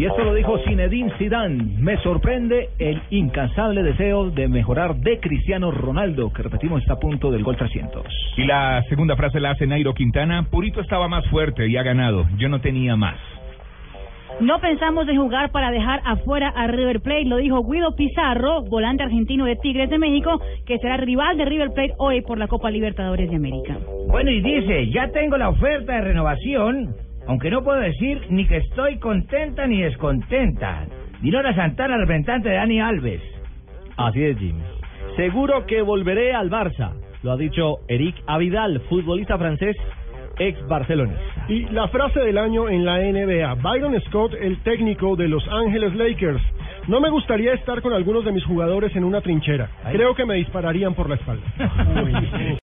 Y esto lo dijo Zinedine Zidane. Me sorprende el incansable deseo de mejorar de Cristiano Ronaldo, que repetimos está a punto del gol 300. Y la segunda frase la hace Nairo Quintana. Purito estaba más fuerte y ha ganado. Yo no tenía más. No pensamos en jugar para dejar afuera a River Plate, lo dijo Guido Pizarro, volante argentino de Tigres de México, que será rival de River Plate hoy por la Copa Libertadores de América. Bueno, y dice, ya tengo la oferta de renovación, aunque no puedo decir ni que estoy contenta ni descontenta. Dinora Santana, representante de Dani Alves. Así es, Jimmy. Seguro que volveré al Barça, lo ha dicho Eric Avidal, futbolista francés ex barcelonista. Y la frase del año en la NBA, Byron Scott, el técnico de Los Ángeles Lakers. No me gustaría estar con algunos de mis jugadores en una trinchera. Creo que me dispararían por la espalda.